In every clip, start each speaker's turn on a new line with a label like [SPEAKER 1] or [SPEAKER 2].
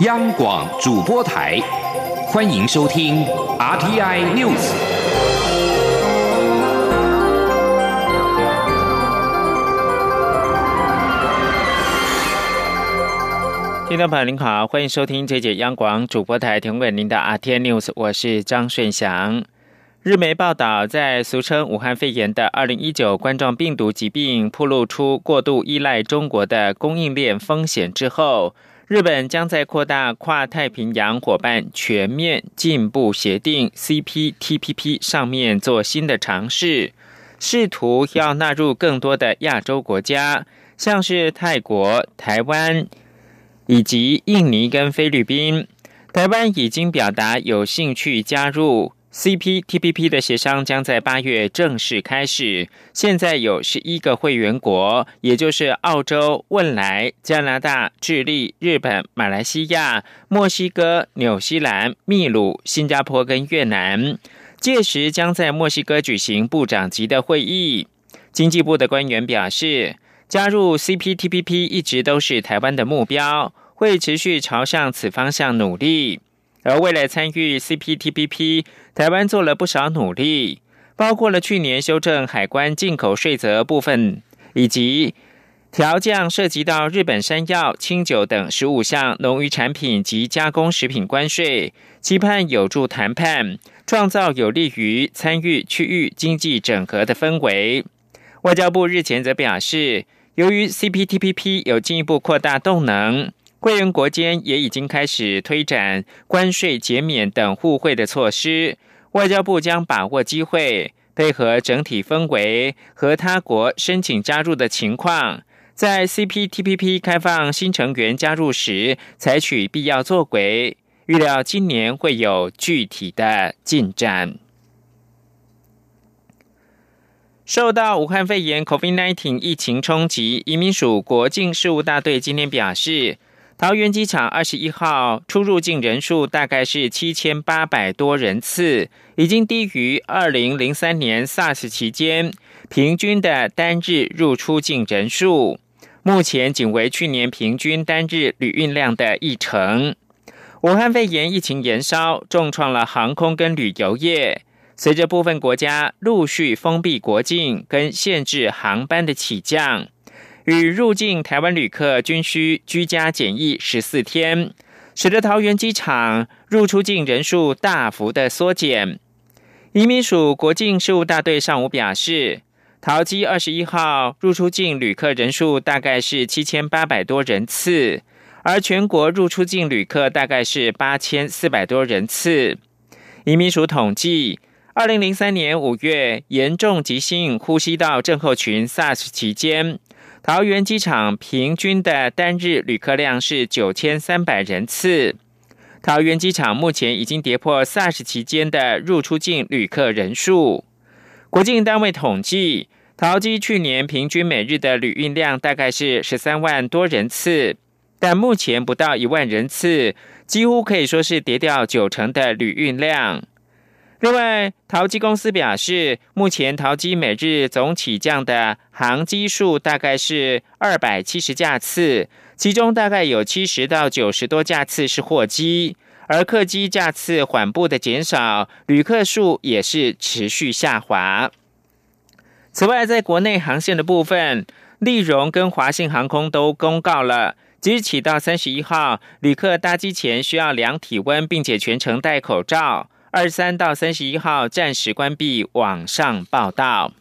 [SPEAKER 1] 央广主播台，欢迎收听 RTI News。
[SPEAKER 2] 听众朋友您好，欢迎收听这节央广主播台提供给您的 RTI News，我是张顺祥。日媒报道，在俗称武汉肺炎的二零一九冠状病毒疾病暴露出过度依赖中国的供应链风险之后，日本将在扩大跨太平洋伙伴全面进步协定 （CPTPP） 上面做新的尝试，试图要纳入更多的亚洲国家，像是泰国、台湾以及印尼跟菲律宾。台湾已经表达有兴趣加入。CPTPP 的协商将在八月正式开始。现在有十一个会员国，也就是澳洲、汶莱、加拿大、智利、日本、马来西亚、墨西哥、纽西兰、秘鲁、新加坡跟越南。届时将在墨西哥举行部长级的会议。经济部的官员表示，加入 CPTPP 一直都是台湾的目标，会持续朝向此方向努力。而为了参与 CPTPP，台湾做了不少努力，包括了去年修正海关进口税则部分，以及调降涉及到日本山药、清酒等十五项农渔产品及加工食品关税，期盼有助谈判，创造有利于参与区域经济整合的氛围。外交部日前则表示，由于 CPTPP 有进一步扩大动能。会员国间也已经开始推展关税减免等互惠的措施，外交部将把握机会，配合整体氛围和他国申请加入的情况，在 CPTPP 开放新成员加入时，采取必要作为。预料今年会有具体的进展。受到武汉肺炎 （COVID-19） 疫情冲击，移民署国境事务大队今天表示。桃园机场二十一号出入境人数大概是七千八百多人次，已经低于二零零三年 SARS 期间平均的单日入出境人数。目前仅为去年平均单日旅运量的一成。武汉肺炎疫情延烧，重创了航空跟旅游业。随着部分国家陆续封闭国境跟限制航班的起降。与入境台湾旅客均需居家检疫十四天，使得桃园机场入出境人数大幅的缩减。移民署国境事务大队上午表示，桃机二十一号入出境旅客人数大概是七千八百多人次，而全国入出境旅客大概是八千四百多人次。移民署统计，二零零三年五月严重急性呼吸道症候群 SARS 期间。桃园机场平均的单日旅客量是九千三百人次。桃园机场目前已经跌破 SARS 期间的入出境旅客人数。国境单位统计，桃机去年平均每日的旅运量大概是十三万多人次，但目前不到一万人次，几乎可以说是跌掉九成的旅运量。另外，淘机公司表示，目前淘机每日总起降的航机数大概是二百七十架次，其中大概有七十到九十多架次是货机，而客机架次缓步的减少，旅客数也是持续下滑。此外，在国内航线的部分，立荣跟华信航空都公告了，即日起到三十一号，旅客搭机前需要量体温，并且全程戴口罩。二十三到三十一号暂时关闭网上报道。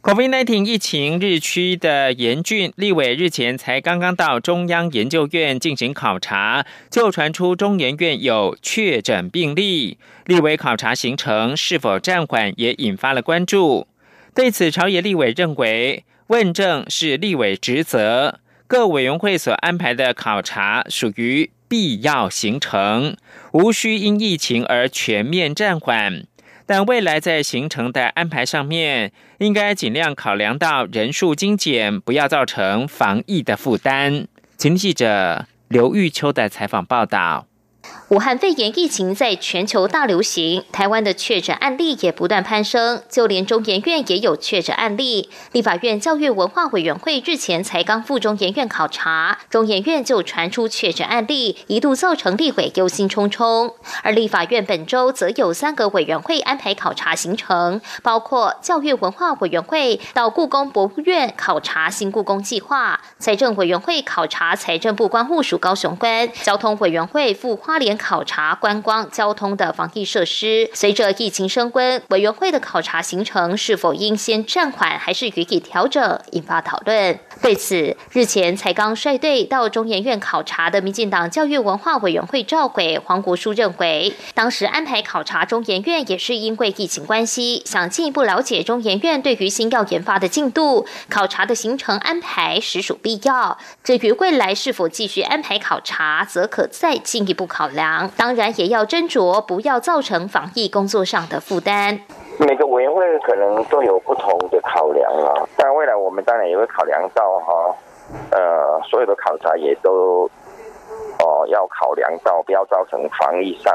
[SPEAKER 2] COVID-19 疫情日趋的严峻，立委日前才刚刚到中央研究院进行考察，就传出中研院有确诊病例。立委考察行程是否暂缓，也引发了关注。对此，朝野立委认为，问政是立委职责，各委员会所安排的考察属于。必要行程，无需因疫情而全面暂缓，但未来在行程的安排上面，应该尽量考量到人数精简，不要造成防疫的负担。请记者刘玉秋的采访报道。
[SPEAKER 3] 武汉肺炎疫情在全球大流行，台湾的确诊案例也不断攀升，就连中研院也有确诊案例。立法院教育文化委员会日前才刚赴中研院考察，中研院就传出确诊案例，一度造成立委忧心忡忡。而立法院本周则有三个委员会安排考察行程，包括教育文化委员会到故宫博物院考察新故宫计划，财政委员会考察财政部关务署高雄关，交通委员会赴花莲。考察观光交通的防疫设施，随着疫情升温，委员会的考察行程是否应先暂缓，还是予以调整，引发讨论。对此，日前才刚率队到中研院考察的民进党教育文化委员会召委黄国书认为，当时安排考察中研院也是因为疫情关系，想进一步了解中研院对于新药研发的进度，考察的行程安排实属必要。至于未来是否继续安排考察，则可再进一步考量。当然，也要斟酌，不要造成防疫工作上的负担。
[SPEAKER 4] 每个委员会可能都有不同的考量啊，但未来我们当然也会考量到哈，呃，所有的考察也都哦要考量到，不要造成防疫上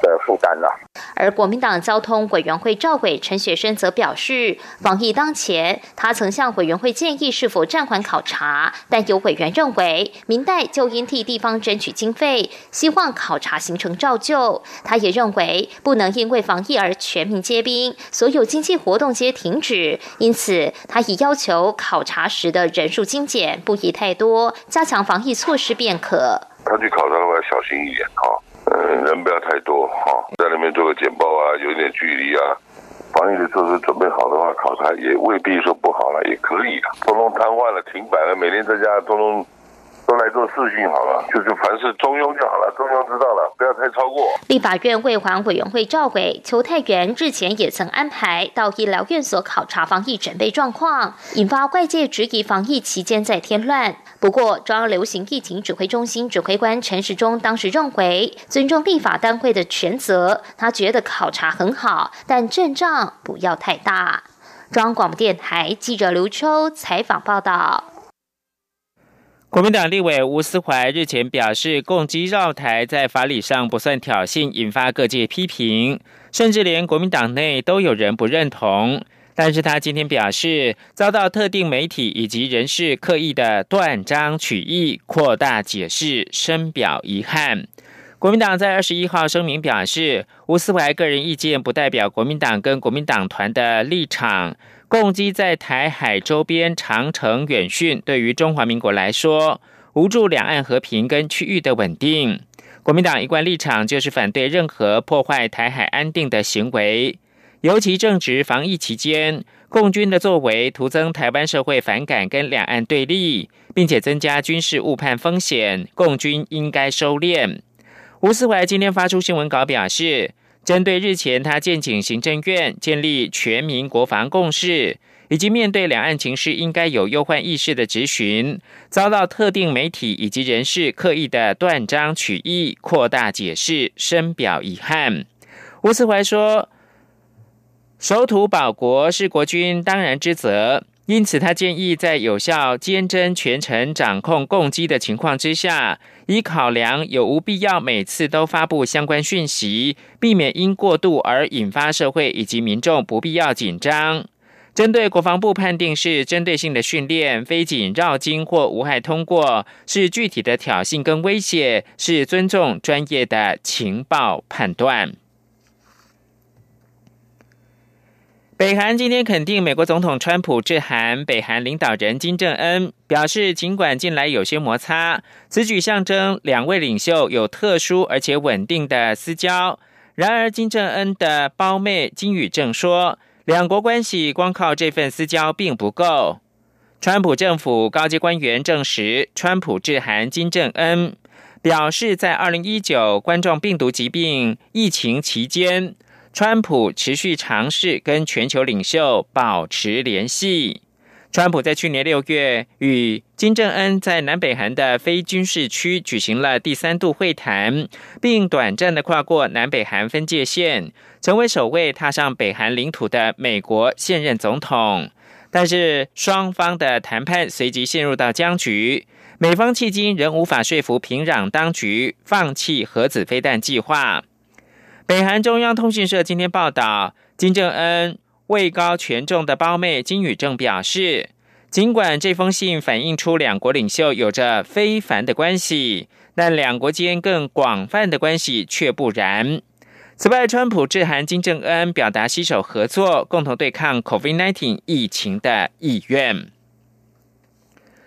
[SPEAKER 4] 的负担了。
[SPEAKER 3] 而国民党交通委员会召委陈雪生则表示，防疫当前，他曾向委员会建议是否暂缓考察，但有委员认为，明代就应替地方争取经费，希望考察行程照旧。他也认为，不能因为防疫而全民皆兵，所有经济活动皆停止。因此，他已要求考察时的人数精简，不宜太多，加强防疫措施便可。
[SPEAKER 5] 他去考察的话，要小心一点哈。嗯，人不要太多哈，在那边做个简报啊，有一点距离啊，防疫的措施准备好的话，考察也未必说不好了，也可以啊。通通瘫痪了，停摆了，每天在家通通。都来做事情好了，就是凡事中庸就好了，中庸知道了，不要太超过。
[SPEAKER 3] 立法院卫环委员会召委邱泰元日前也曾安排到医疗院所考察防疫准备状况，引发外界质疑防疫期间在添乱。不过，中央流行疫情指挥中心指挥官陈时中当时认为，尊重立法单位的权责，他觉得考察很好，但阵仗不要太大。中央广播电台记者刘秋采访报道。
[SPEAKER 2] 国民党立委吴思怀日前表示，共机绕台在法理上不算挑衅，引发各界批评，甚至连国民党内都有人不认同。但是他今天表示，遭到特定媒体以及人士刻意的断章取义、扩大解释，深表遗憾。国民党在二十一号声明表示，吴思怀个人意见不代表国民党跟国民党团的立场。共机在台海周边长程远训，对于中华民国来说，无助两岸和平跟区域的稳定。国民党一贯立场就是反对任何破坏台海安定的行为，尤其正值防疫期间，共军的作为徒增台湾社会反感跟两岸对立，并且增加军事误判风险，共军应该收敛。吴思怀今天发出新闻稿表示。针对日前他建请行政院建立全民国防共识，以及面对两岸情势应该有忧患意识的质询，遭到特定媒体以及人士刻意的断章取义、扩大解释，深表遗憾。吴思怀说：“守土保国是国军当然之责。”因此，他建议在有效监侦全程掌控共机的情况之下，以考量有无必要每次都发布相关讯息，避免因过度而引发社会以及民众不必要紧张。针对国防部判定是针对性的训练，非仅绕经或无害通过，是具体的挑衅跟威胁，是尊重专业的情报判断。北韩今天肯定美国总统川普致函北韩领导人金正恩，表示尽管近来有些摩擦，此举象征两位领袖有特殊而且稳定的私交。然而，金正恩的胞妹金宇正说，两国关系光靠这份私交并不够。川普政府高级官员证实，川普致函金正恩，表示在二零一九冠状病毒疾病疫情期间。川普持续尝试跟全球领袖保持联系。川普在去年六月与金正恩在南北韩的非军事区举行了第三度会谈，并短暂的跨过南北韩分界线，成为首位踏上北韩领土的美国现任总统。但是双方的谈判随即陷入到僵局，美方迄今仍无法说服平壤当局放弃核子飞弹计划。北韩中央通讯社今天报道，金正恩位高权重的胞妹金宇正表示，尽管这封信反映出两国领袖有着非凡的关系，但两国间更广泛的关系却不然。此外，川普致函金正恩，表达携手合作、共同对抗 COVID-19 疫情的意愿。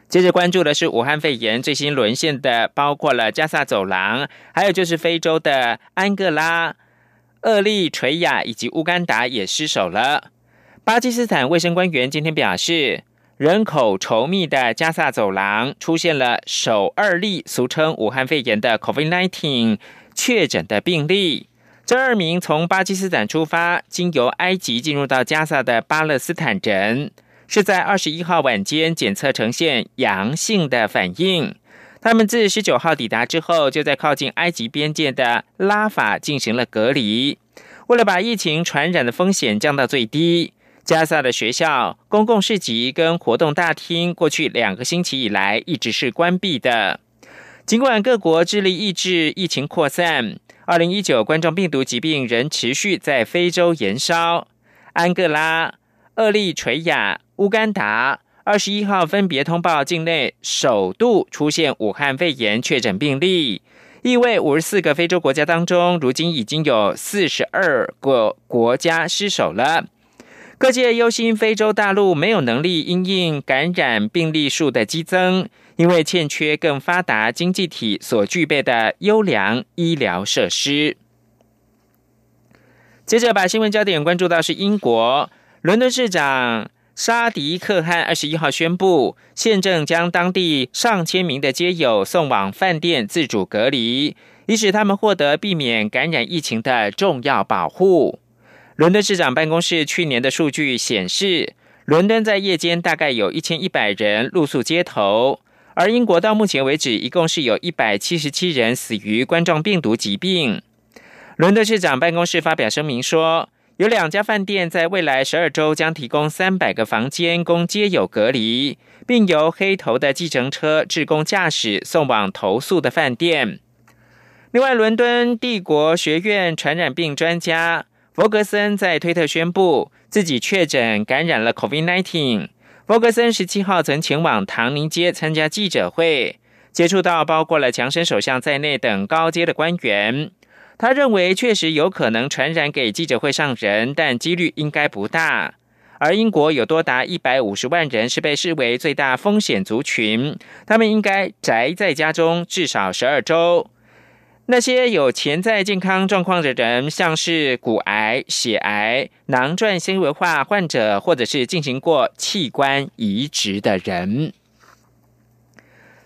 [SPEAKER 2] 接着关注的是武汉肺炎最新沦陷的，包括了加萨走廊，还有就是非洲的安哥拉、厄立垂亚以及乌干达也失守了。巴基斯坦卫生官员今天表示，人口稠密的加萨走廊出现了首二例俗称武汉肺炎的 COVID-19 确诊的病例。这二名从巴基斯坦出发，经由埃及进入到加萨的巴勒斯坦人，是在二十一号晚间检测呈现阳性的反应。他们自十九号抵达之后，就在靠近埃及边界的拉法进行了隔离。为了把疫情传染的风险降到最低，加萨的学校、公共市集跟活动大厅，过去两个星期以来一直是关闭的。尽管各国致力抑制疫情扩散。二零一九冠状病毒疾病仍持续在非洲延烧，安哥拉、厄立垂亚、乌干达二十一号分别通报境内首度出现武汉肺炎确诊病例，意味五十四个非洲国家当中，如今已经有四十二个国家失守了。各界忧心非洲大陆没有能力因应感染病例数的激增。因为欠缺更发达经济体所具备的优良医疗设施。接着把新闻焦点关注到是英国伦敦市长沙迪克汗二十一号宣布，现正将当地上千名的街友送往饭店自主隔离，以使他们获得避免感染疫情的重要保护。伦敦市长办公室去年的数据显示，伦敦在夜间大概有一千一百人露宿街头。而英国到目前为止，一共是有一百七十七人死于冠状病毒疾病。伦敦市长办公室发表声明说，有两家饭店在未来十二周将提供三百个房间供街友隔离，并由黑头的计程车职工驾驶送往投诉的饭店。另外，伦敦帝国学院传染病专家弗格森在推特宣布，自己确诊感染了 COVID-19。弗格森十七号曾前往唐宁街参加记者会，接触到包括了强生首相在内等高阶的官员。他认为确实有可能传染给记者会上人，但几率应该不大。而英国有多达一百五十万人是被视为最大风险族群，他们应该宅在家中至少十二周。那些有潜在健康状况的人，像是骨癌、血癌、囊状纤维化患者，或者是进行过器官移植的人。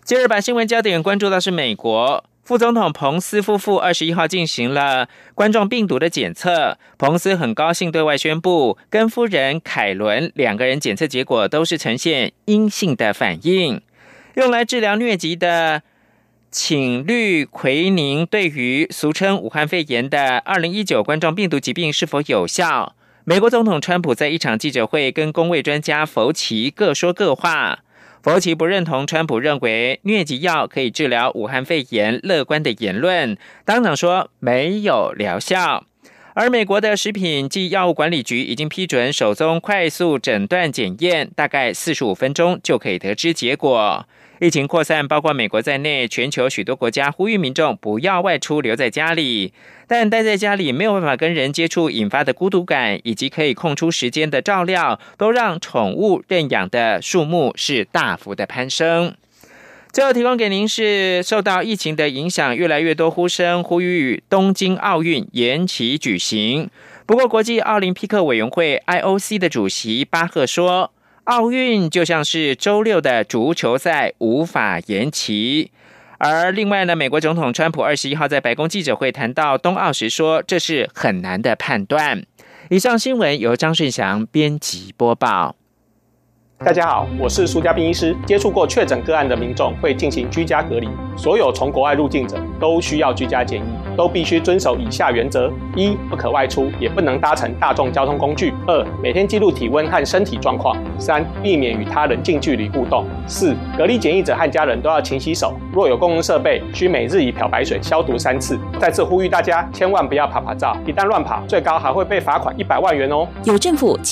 [SPEAKER 2] 接着把新闻焦点关注到是美国副总统彭斯夫妇二十一号进行了冠状病毒的检测，彭斯很高兴对外宣布，跟夫人凯伦两个人检测结果都是呈现阴性的反应，用来治疗疟疾的。请氯喹宁对于俗称武汉肺炎的二零一九冠状病毒疾病是否有效？美国总统川普在一场记者会跟公卫专家福奇各说各话。佛奇不认同川普认为疟疾药可以治疗武汉肺炎乐观的言论，当场说没有疗效。而美国的食品及药物管理局已经批准首宗快速诊断检验，大概四十五分钟就可以得知结果。疫情扩散，包括美国在内，全球许多国家呼吁民众不要外出，留在家里。但待在家里没有办法跟人接触，引发的孤独感，以及可以空出时间的照料，都让宠物认养的数目是大幅的攀升。最后提供给您是受到疫情的影响，越来越多呼声呼吁东京奥运延期举行。不过，国际奥林匹克委员会 （IOC） 的主席巴赫说。奥运就像是周六的足球赛，无法延期。而另外呢，美国总统川普二十一号在白宫记者会谈到冬奥时说，这是很难的判断。以上新闻由张顺祥编辑播报。
[SPEAKER 6] 大家好，我是苏家斌医师。接触过确诊个案的民众会进行居家隔离，所有从国外入境者都需要居家检疫，都必须遵守以下原则：一、不可外出，也不能搭乘大众交通工具；二、每天记录体温和身体状况；三、避免与他人近距离互动；四、隔离检疫者和家人都要勤洗手，若有公共设备，需每日以漂白水消毒三次。再次呼吁大家，千万不要爬爬照，一旦乱跑，最高还会被罚款一百万元哦。
[SPEAKER 7] 有政府。